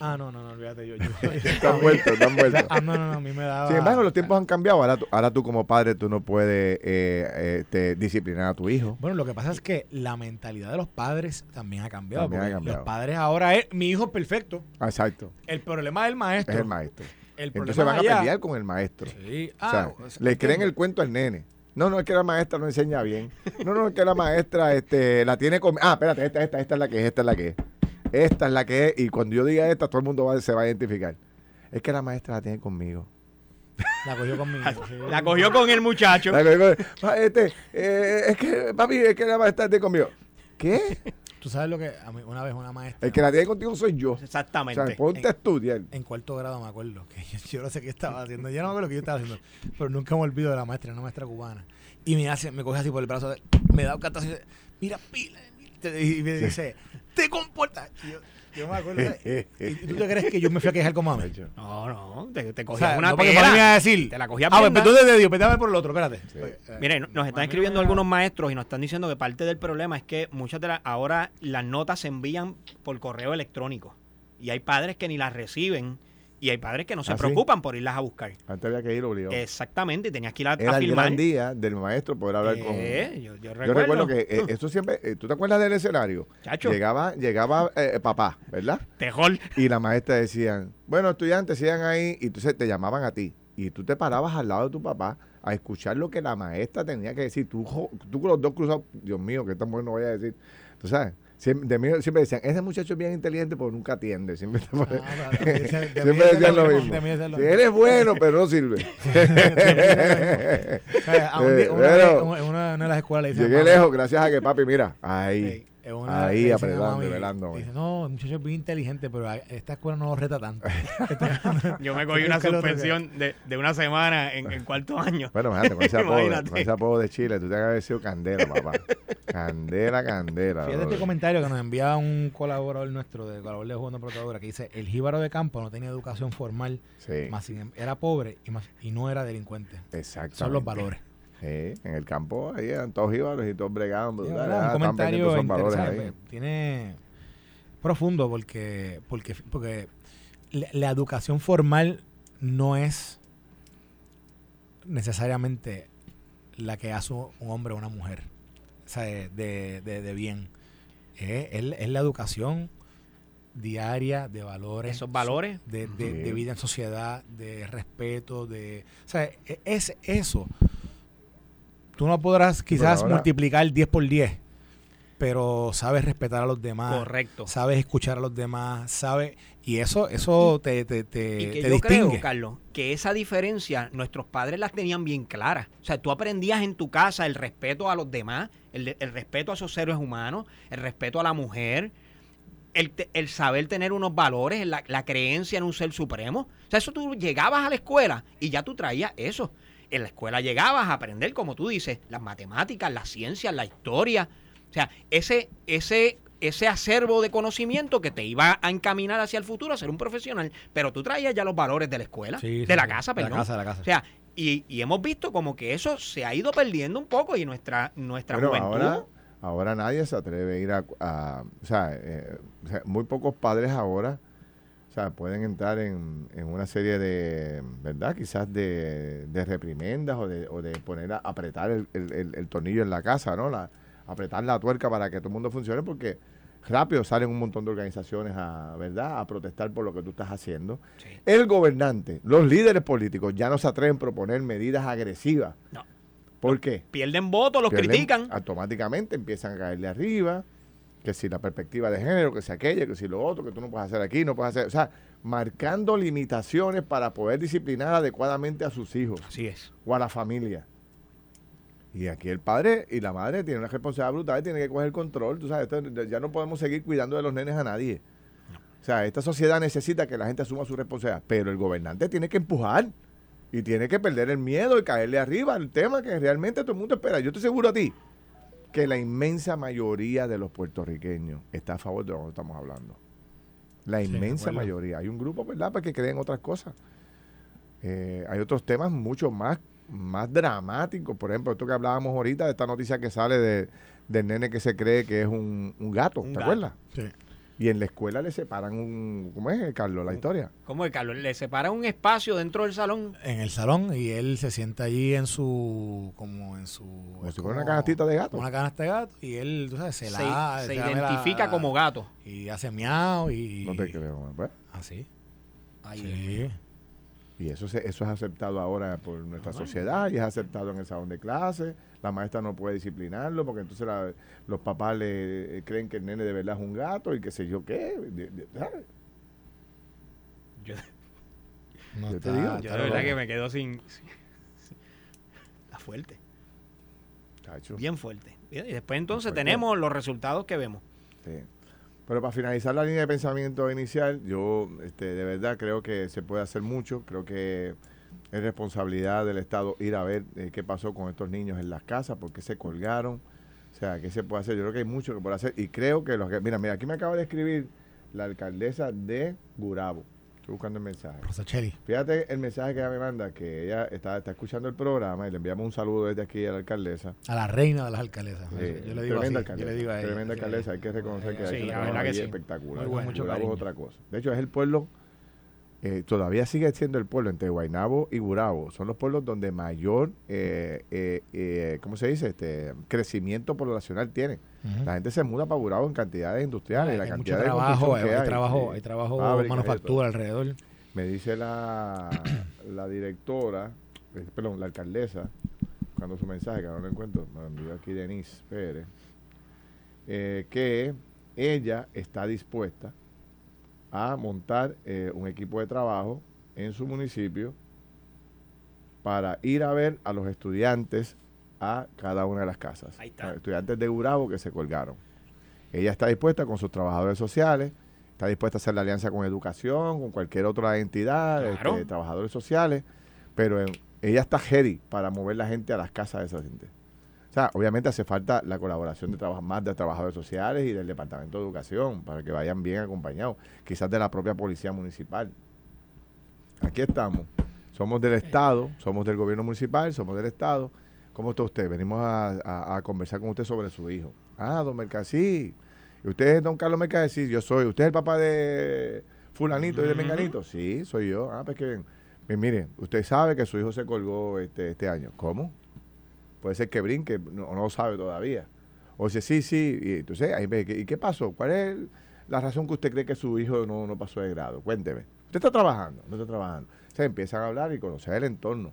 Ah, no, no, no, olvídate. Yo, están muertos, están muertos. Ah, no, no, no, a mí me daba. Sin embargo, los tiempos han cambiado. Ahora, ahora tú, como padre, tú no puedes eh, eh disciplinar a tu hijo. Bueno, lo que pasa es que la mentalidad de los padres también ha cambiado. También ha cambiado. Los padres ahora es mi hijo es perfecto. Exacto. El problema es el maestro. Es el maestro. El Entonces van a pelear con el maestro. Sí. Ah, o sea, le creen el cuento al nene. No, no es que la maestra no enseña bien. No, no es que la maestra este, la tiene con. Ah, espérate, esta, esta, esta es la que es, esta es la que es esta es la que es, y cuando yo diga esta, todo el mundo va, se va a identificar. Es que la maestra la tiene conmigo. La cogió conmigo. La cogió con el muchacho. este, eh, es que, papi, es que la maestra tiene conmigo. ¿Qué? Tú sabes lo que una vez una maestra. El que la tiene contigo soy yo. Exactamente. O sea, ponte a estudiar. En cuarto grado me acuerdo que yo, no sé qué estaba haciendo. Yo no me acuerdo lo que yo estaba haciendo. Pero nunca me olvido de la maestra, una maestra cubana. Y me hace, me coge así por el brazo, me da un y dice, mira, pila, y me dice, te comportas. Yo me acuerdo. ¿Y tú te crees que yo me fui a quejar con mami? No, no, te, te cogía una no, porque me a decir. Te la cogía Ah, pues tú desde Dios, pétame por el otro, espérate. Mire, nos están escribiendo algunos maestros y nos están diciendo que parte del problema es que muchas de las ahora las notas se envían por correo electrónico y hay padres que ni las reciben Y hay padres que no se ¿Ah, sí? preocupan por irlas a buscar. Antes había que ir obligado. Exactamente, y tenías que ir a, a Era el filmar. gran día del maestro poder hablar con... Eh, yo, yo Yo recuerdo. recuerdo que eh, esto siempre... eh, ¿Tú te acuerdas del escenario? Chacho. Llegaba, llegaba eh, papá, ¿verdad? Tejol. Y la maestra decían, bueno, estudiantes, sigan ahí. Y entonces te llamaban a ti. Y tú te parabas al lado de tu papá a escuchar lo que la maestra tenía que decir. Tú, tú con los dos cruzados, Dios mío, que tan bueno voy a decir. Tú sabes, siempre, de mí siempre decían, ese muchacho es bien inteligente, pero nunca atiende. Siempre, Ah, de mí de mí decían lo lo mismo, mismo. de mí dicen lo Si mismo. eres bueno, pero no sirve. Una, de las escuelas le dicen. Llegué "Mamá, lejos gracias a que papi, mira, ahí. Una- ahí apretando velando. Dice, no, el muchacho es bien inteligente, pero a- esta escuela no lo reta tanto. Yo me cogí una Nunca lo toqué. suspensión de, de una semana en, en cuarto año. Bueno, imagínate, con ese apodo, Imagínate. con ese apodo de Chile, tú te haber sido candela, papá. Candela, candela. Fíjate este brother. comentario que nos envía un colaborador nuestro de colaborador de Jugando Protadora que dice, el jíbaro de campo no tenía educación formal, Sí, más sin em- era pobre y, más, y no era delincuente. exactamente. Son los valores. Sí, en el campo ahí eran todos jíbaros y todos bregando. Sí, ¿verdad? un comentario interesante. ahí. Tiene profundo porque, porque, porque la, la educación formal no es necesariamente la que hace un hombre o una mujer o sea, de, de- de- de bien. Es, es- es la educación diaria de valores. Esos valores. de, de- Sí. de vida en sociedad, de respeto, de... O sea, e- es eso. Tú no podrás quizás ahora- multiplicar 10 por 10, pero sabes respetar a los demás, Correcto. sabes escuchar a los demás, sabes... Y eso eso te, te, te, Y que te yo distingue. creo, Carlos, que esa diferencia nuestros padres las tenían bien claras. O sea, tú aprendías en tu casa el respeto a los demás, el, el respeto a esos seres humanos, el respeto a la mujer, el, el saber tener unos valores, la, la creencia en un ser supremo. O sea, eso tú llegabas a la escuela y ya tú traías eso. En la escuela llegabas a aprender, como tú dices, las matemáticas, las ciencias, la historia. O sea, ese, ese, ese acervo de conocimiento que te iba a encaminar hacia el futuro a ser un profesional, pero tú traías ya los valores de la escuela, Sí, de sí, la sí. casa, De la perdón. casa, de la casa. O sea, y, y hemos visto como que eso se ha ido perdiendo un poco y nuestra, nuestra Bueno, juventud. ahora, ahora nadie se atreve a ir a... a- o, sea, eh, o sea, muy pocos padres ahora o sea, pueden entrar en, en una serie de, ¿verdad? Quizás de, de reprimendas o de, o de poner a apretar el, el- el- el tornillo en la casa, ¿no? La, apretar la tuerca para que todo el mundo funcione porque rápido salen un montón de organizaciones a, ¿verdad? A protestar por lo que tú estás haciendo. Sí. El gobernante, los líderes políticos ya no se atreven a proponer medidas agresivas. No. ¿Por qué? Pierden votos, los pierden, critican. Automáticamente empiezan a caerle arriba, que si la perspectiva de género, que si aquella, que si lo otro, que tú no puedes hacer aquí, no puedes hacer. O sea, marcando limitaciones para poder disciplinar adecuadamente a sus hijos Así es. o a la familia. Y aquí el padre y la madre tienen una responsabilidad brutal, tienen que coger el control. Tú sabes, esto- ya no podemos seguir cuidando de los nenes a nadie. O sea, esta sociedad necesita que la gente asuma su responsabilidad, pero el gobernante tiene que empujar y tiene que perder el miedo y caerle arriba al tema que realmente todo el mundo espera. Yo estoy seguro a ti que la inmensa mayoría de los puertorriqueños está a favor de lo que estamos hablando. La inmensa mayoría. Hay un grupo, ¿verdad?, pues que creen otras cosas. Eh, hay otros temas mucho más, más dramáticos. Por ejemplo, esto que hablábamos ahorita de esta noticia que sale de, del nene que se cree que es un, un gato, Un ¿te gato. acuerdas? Sí. Y en la escuela le separan un... ¿Cómo es, Carlos, la historia? ¿Cómo es, Carlos? Le separa un espacio dentro del salón. En el salón y él se sienta allí en su, como en su... Como si fuera una canastita de gato. Una canasta de gato y él, tú sabes, se, Se, la... se la- identifica como gato. Y hace miau y... No te creo. pues. Así. Ahí. Sí. Y eso, se- eso es aceptado ahora por nuestra sociedad y es aceptado en el salón de clase. La maestra no puede disciplinarlo porque entonces la- los papás le eh, creen que el nene de verdad es un gato y qué sé yo qué. de- de- ¿sabes? Yo, No Yo te digo, yo de verdad loco. que me quedo sin... sin- sin- Está fuerte. Bien fuerte. Y después entonces fuerte. tenemos los resultados que vemos. Sí. Pero para finalizar la línea de pensamiento inicial, yo este, de verdad creo que se puede hacer mucho. Creo que es responsabilidad del Estado ir a ver eh, qué pasó con estos niños en las casas, por qué se colgaron. O sea, qué se puede hacer. Yo creo que hay mucho que puede hacer. Y creo que los que. Mira, mira, aquí me acaba de escribir la alcaldesa de Gurabo. Estoy buscando el mensaje. Rosachelli. Fíjate el mensaje que ella me manda, que ella está, está escuchando el programa y le enviamos un saludo desde aquí a la alcaldesa. A la reina de las alcaldesas. Eh, yo le digo así. tremenda Yo alcaldesa, le digo a ella. tremenda Sí. alcaldesa, hay que reconocer que Sí, ha hecho un la trabajo verdad que sí. espectacular. Muy bueno, mucho es otra cosa. De hecho, es el pueblo eh, todavía sigue siendo el pueblo entre Guaynabo y Gurabo. Son los pueblos donde mayor, eh, eh, eh, ¿cómo se dice? Este crecimiento poblacional tiene. Ujú. La gente se muda para Gurabo en cantidades industriales. la hay mucho cantidad de trabajo, hay, que hay trabajo, hay trabajo manufactura alrededor. Me dice la, la directora, eh, perdón, la alcaldesa, cuando su mensaje, que no lo encuentro, me lo envió aquí Denise Pérez, eh, que ella está dispuesta a montar eh, un equipo de trabajo en su municipio para ir a ver a los estudiantes a cada una de las casas. Ahí está. A estudiantes de Gurabo que se colgaron. Ella está dispuesta con sus trabajadores sociales, está dispuesta a hacer la alianza con educación, con cualquier otra entidad, Claro. este, trabajadores sociales, pero en- ella está ready para mover la gente a las casas de esa gente. O sea, obviamente hace falta la colaboración de traba- más de trabajadores sociales y del Departamento de Educación para que vayan bien acompañados, quizás de la propia Policía Municipal. Aquí estamos. Somos del Estado, somos del gobierno municipal, somos del Estado. ¿Cómo está usted? Venimos a, a- a conversar con usted sobre su hijo. Ah, don Mercasí. ¿Y usted es don Carlos Mercasí? Yo soy. ¿Usted es el papá de fulanito y de menganito? Sí, soy yo. Ah, pues que bien. Pues mire, usted sabe que su hijo se colgó este, este año. ¿Cómo? Puede ser que brinque, no, no sabe todavía. O dice, sí, sí. Y entonces, ahí ve, ¿y qué pasó? ¿Cuál es la razón que usted cree que su hijo no, no pasó de grado? Cuénteme. ¿Usted está trabajando? No está trabajando. O sea, empiezan a hablar y conocer el entorno.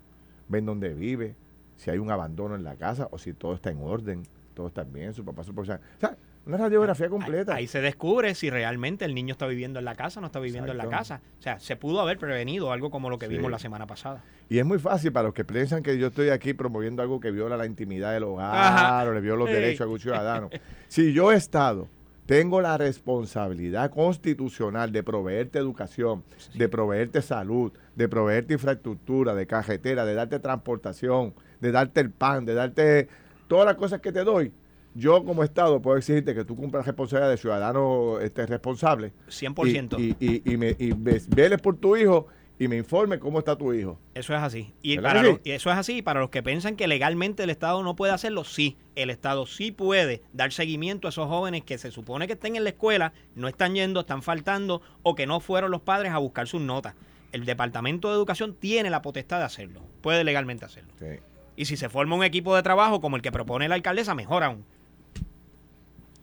Ven dónde vive, si hay un abandono en la casa o si todo está en orden, todo está bien, su papá, su profesional. O sea, una radiografía completa. Ahí, ahí se descubre si realmente el niño está viviendo en la casa o no está viviendo en la casa. O sea, se pudo haber prevenido algo como lo que Sí. vimos la semana pasada. Y es muy fácil para los que piensan que yo estoy aquí promoviendo algo que viola la intimidad del hogar Ajá. o le viola los derechos a algún ciudadano. si yo, Estado, tengo la responsabilidad constitucional de proveerte educación, de proveerte salud, de proveerte infraestructura, de carretera, de darte transportación, de darte el pan, de darte todas las cosas que te doy, yo como Estado puedo exigirte que tú cumplas responsabilidad de ciudadano este, responsable 100%. y, y, y, y me, y ves- veles por tu hijo y me informe cómo está tu hijo. Eso es así. Y, ¿Verdad para los- eso es así. Para los que piensan que legalmente el Estado no puede hacerlo, sí. El Estado sí puede dar seguimiento a esos jóvenes que se supone que estén en la escuela, no están yendo, están faltando o que no fueron los padres a buscar sus notas. El Departamento de Educación tiene la potestad de hacerlo. Puede legalmente hacerlo. Sí. Y si se forma un equipo de trabajo como el que propone la alcaldesa, mejor aún.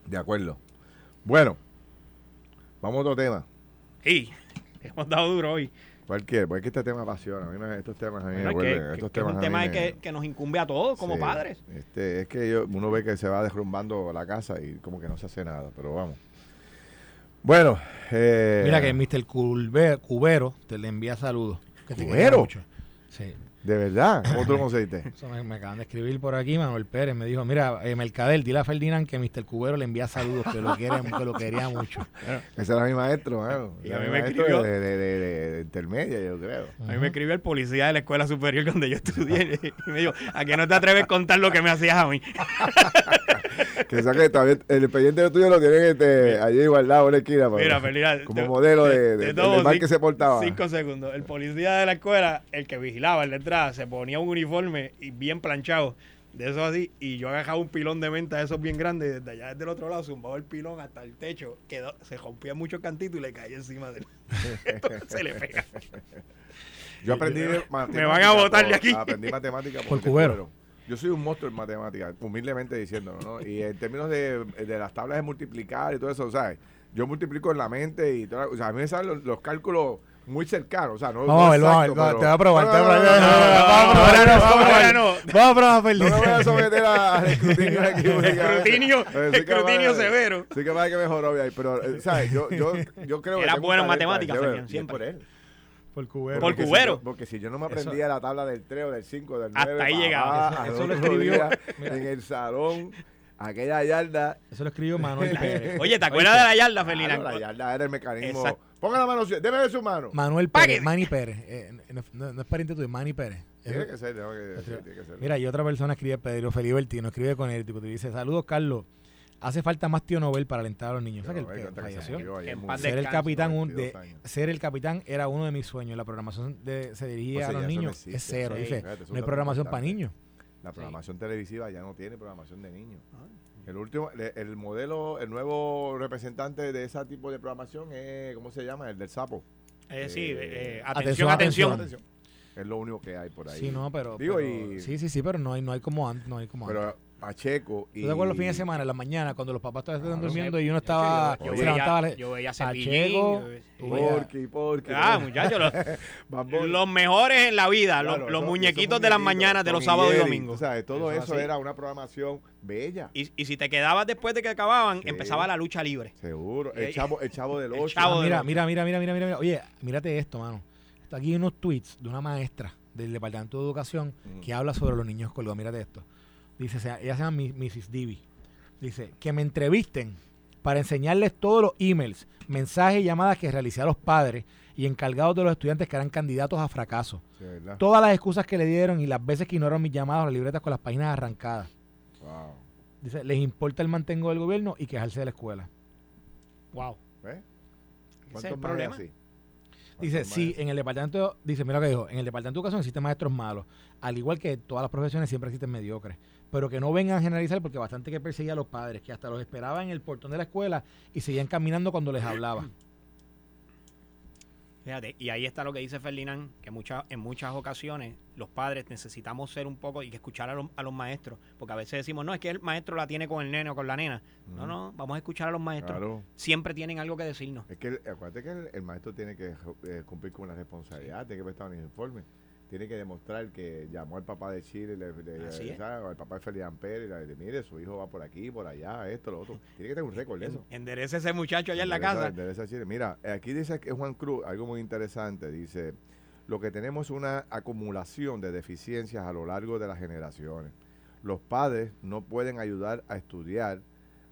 De acuerdo. Bueno, vamos a otro tema. Sí, hemos dado duro hoy. Cualquier, porque este tema apasiona. A mí me- estos temas a mí me Bueno, vuelven. que, estos que es temas un tema me- que, que nos incumbe a todos como sí, padres. Este, es que yo- uno ve que se va derrumbando la casa y como que no se hace nada, pero vamos. Bueno, eh, Mira que Mr. Cubero te le envía saludos. Que ¿Cubero? mucho. Sí. De verdad, ¿cómo tú lo conseguiste? Eso me, me acaban de escribir por aquí, Manuel Pérez. Me dijo, mira, eh, Mercader, dile a Ferdinand que Mr. Cubero le envía saludos, que lo, quiere, que lo quería mucho. Ese era mi maestro, mano. Y Era a mí mi me escribió- de, de, de- de- de intermedia, yo creo. A mí me escribió el policía de la escuela superior donde yo estudié y me dijo, ¿a qué no te atreves a contar lo que me hacías a mí? Que saque todavía el expediente tuyo lo tienen este, allí guardado en la esquina. para- Mira, Ferdinand, como te- modelo te- de, de, del mal que se portaba. Cinco segundos. El policía de la escuela, el que vigilaba en la entrada, se ponía un uniforme y bien planchado, de eso así, y yo agarraba un pilón de menta de esos bien grandes, y desde allá desde el otro lado, zumbaba el pilón hasta el techo, quedó, se rompía mucho cantito y le caía encima de él. Entonces se le pega. Yo aprendí Me matemática van a botar de por- aquí. Aprendí matemática Por este cubero. Yo soy un monstruo en matemáticas, humildemente diciéndolo, ¿no? Y en términos de, de las tablas de multiplicar y todo eso, ¿sabes? Yo multiplico en la mente y todo, o sea, a mí me salen los, los cálculos muy cercanos, o sea, no, Vamos no a ver, vamos a ver, exacto, te voy pero- a probar, No, te voy a no, probar. no, no, no, no, Vamos a probar, no, vamos a probar. no, No me voy a someter al escrutinio aquí. Escrutinio- va- severo. Sí que va que mejoró ahí, pero, eh, ¿sabes? Yo, yo, yo creo que Era bueno en matemáticas, siempre. por él. Por Cubero. Por Porque si cubero. yo- porque si yo no me Eso- aprendía la tabla del 3 o del 5 del Hasta 9, ahí papá, llegaba. Eso- lo escribió. en el salón, aquella yarda. Eso lo escribió Manuel Pérez. Oye, ¿te acuerdas de la yarda, claro, Ferdinand? la yarda era el mecanismo. Exacto. Ponga la mano, déme ver su mano. Manuel. Pérez, Manny Pérez. Eh, no, no- no es pariente tuyo, Manny Pérez. Tiene que ser, tengo que- sí, tiene que ser. Mira, y otra persona escribe, Pedro Felibertino, escribe con él, tipo, te dice, saludos Carlos, hace falta más tío Nobel para alentar a los niños. O sea, que el que muy. Ser el capitán, un- 22 de, años. ser el capitán era uno de mis sueños. La programación de, se dirigía sea, a los niños. existe. es cero. Sí. Dice, Fíjate, eso es no hay programación para niños. La programación televisiva ya no tiene programación de niños. El último, el, el modelo, el nuevo representante de ese tipo de programación es, ¿cómo se llama? El del sapo. Eh, sí, Eh, eh, atención, atención, atención. Es lo único que hay por ahí. Sí, no, pero, Digo, pero- y- sí, sí, sí, pero no hay, no hay como antes, no hay como antes. Pacheco y... ¿Tú te acuerdas los fines de semana, en las mañanas, cuando los papás estaban Claro. durmiendo y uno estaba, Yo, veía, yo veía Pacheco, Porky, Porky. Ah, muchachos, los, mejores en la vida, Claro, los, muñequitos de las mañanas, de los sábados y domingos. sabes, todo Eso era una programación bella. Y, y si te quedabas después de que acababan, Sí. empezaba la lucha libre. Seguro. El chavo, el chavo del El 8. chavo Ah, mira, mira, mira, mira, mira, mira, mira. Oye, mírate esto, mano. Está aquí unos tweets de una maestra del Departamento de Educación Mm. que habla sobre los niños colgados. Mírate esto. Dice, ella se llama Mrs. Divi. Dice, que me entrevisten para enseñarles todos los emails, mensajes y llamadas que realicé a los padres y encargados de los estudiantes que eran candidatos a fracaso. Todas las excusas que le dieron y las veces que ignoraron mis llamadas o las libretas con las páginas arrancadas. Wow. Dice, les importa el mantengo del gobierno y quejarse de la escuela. Wow. Es ¿Cuántos el problema. así? Dice, ¿Cuántos sí, en el departamento, dice, mira lo que dijo, en el departamento de educación existen maestros malos, al igual que todas las profesiones siempre existen mediocres, pero que no vengan a generalizar porque bastante que perseguía a los padres, que hasta los esperaba en el portón de la escuela y seguían caminando cuando les hablaba. Fíjate, y ahí está lo que dice Ferdinand, que muchas en muchas ocasiones los padres necesitamos ser un poco y que escuchar a los, a los maestros, porque a veces decimos, no, es que el maestro la tiene con el nene o con la nena. No, no, vamos a escuchar a los maestros. Claro. Siempre tienen algo que decirnos. Es que el- acuérdate que el, el maestro tiene que eh, cumplir con una responsabilidad, tiene que prestar un informe, tiene que demostrar que llamó al papá de Chile, le, le- o al papá de Ferdinand Pérez, le dice, mire, su hijo va por aquí, por allá, esto, lo otro. Tiene que tener un récord de eso. Enderece ese muchacho allá en la casa. endereza Chile. Mira, aquí dice que Juan Cruz, algo muy interesante, dice, lo que tenemos es una acumulación de deficiencias a lo largo de las generaciones. Los padres no pueden ayudar a estudiar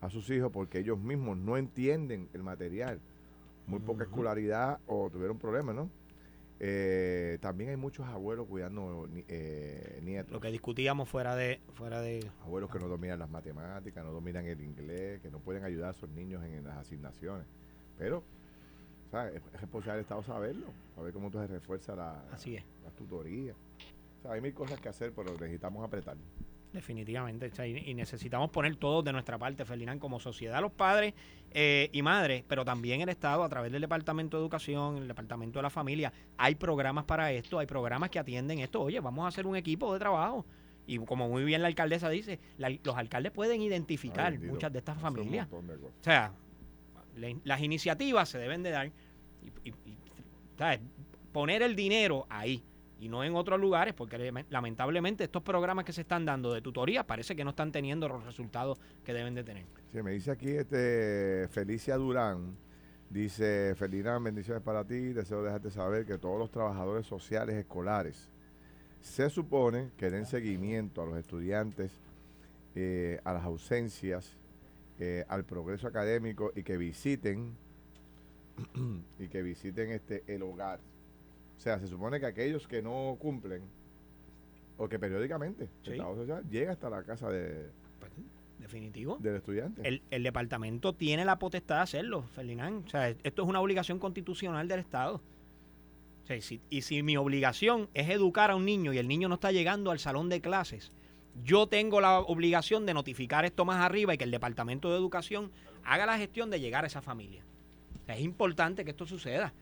a sus hijos porque ellos mismos no entienden el material. Muy poca escolaridad o tuvieron problemas, ¿no? Eh, también hay muchos abuelos cuidando eh, nietos. Lo que discutíamos fuera de fuera de Abuelos que no dominan las matemáticas, no dominan el inglés, que no pueden ayudar a sus niños en, en las asignaciones. Pero, ¿sabes? Es, es responsabilidad del Estado saberlo, saber cómo entonces refuerza la, Así es. las tutorías. O sea, hay mil cosas que hacer, pero necesitamos apretar. Definitivamente. o sea, y, y necesitamos poner todos de nuestra parte, Ferdinand, como sociedad, los padres eh, y madres, pero también el Estado a través del Departamento de Educación, el Departamento de la Familia. Hay programas para esto, hay programas que atienden esto. Oye, vamos a hacer un equipo de trabajo. Y como muy bien la alcaldesa dice, la- los alcaldes pueden identificar Ay, muchas de estas familias. de. O sea, le- las iniciativas se deben de dar y, y- y, ¿sabes? poner el dinero ahí y no en otros lugares, porque lame- lamentablemente estos programas que se están dando de tutoría parece que no están teniendo los resultados que deben de tener. Sí, me dice aquí este Felicia Durán, dice, Ferdinand, bendiciones para ti, deseo dejarte saber que todos los trabajadores sociales escolares se supone que den seguimiento a los estudiantes, eh, a las ausencias, eh, al progreso académico y que visiten y que visiten este el hogar. O sea, se supone que aquellos que no cumplen o que periódicamente Sí. el trabajo social llega hasta la casa de- Pues, definitivo. del estudiante. El, el departamento tiene la potestad de hacerlo, Ferdinand. O sea, esto es una obligación constitucional del Estado. O sea, y si- y si mi obligación es educar a un niño y el niño no está llegando al salón de clases, yo tengo la obligación de notificar esto más arriba y que el Departamento de Educación haga la gestión de llegar a esa familia. O sea, es importante que esto suceda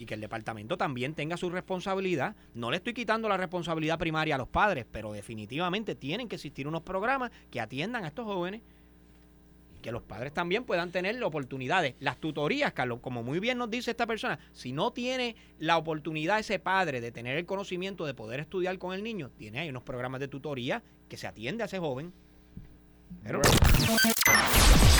y que el departamento también tenga su responsabilidad. No le estoy quitando la responsabilidad primaria a los padres, pero definitivamente tienen que existir unos programas que atiendan a estos jóvenes y que los padres también puedan tener oportunidades. Las tutorías, Carlos, como muy bien nos dice esta persona, si no tiene la oportunidad ese padre de tener el conocimiento de poder estudiar con el niño, tiene ahí unos programas de tutoría que se atiende a ese joven. Pero,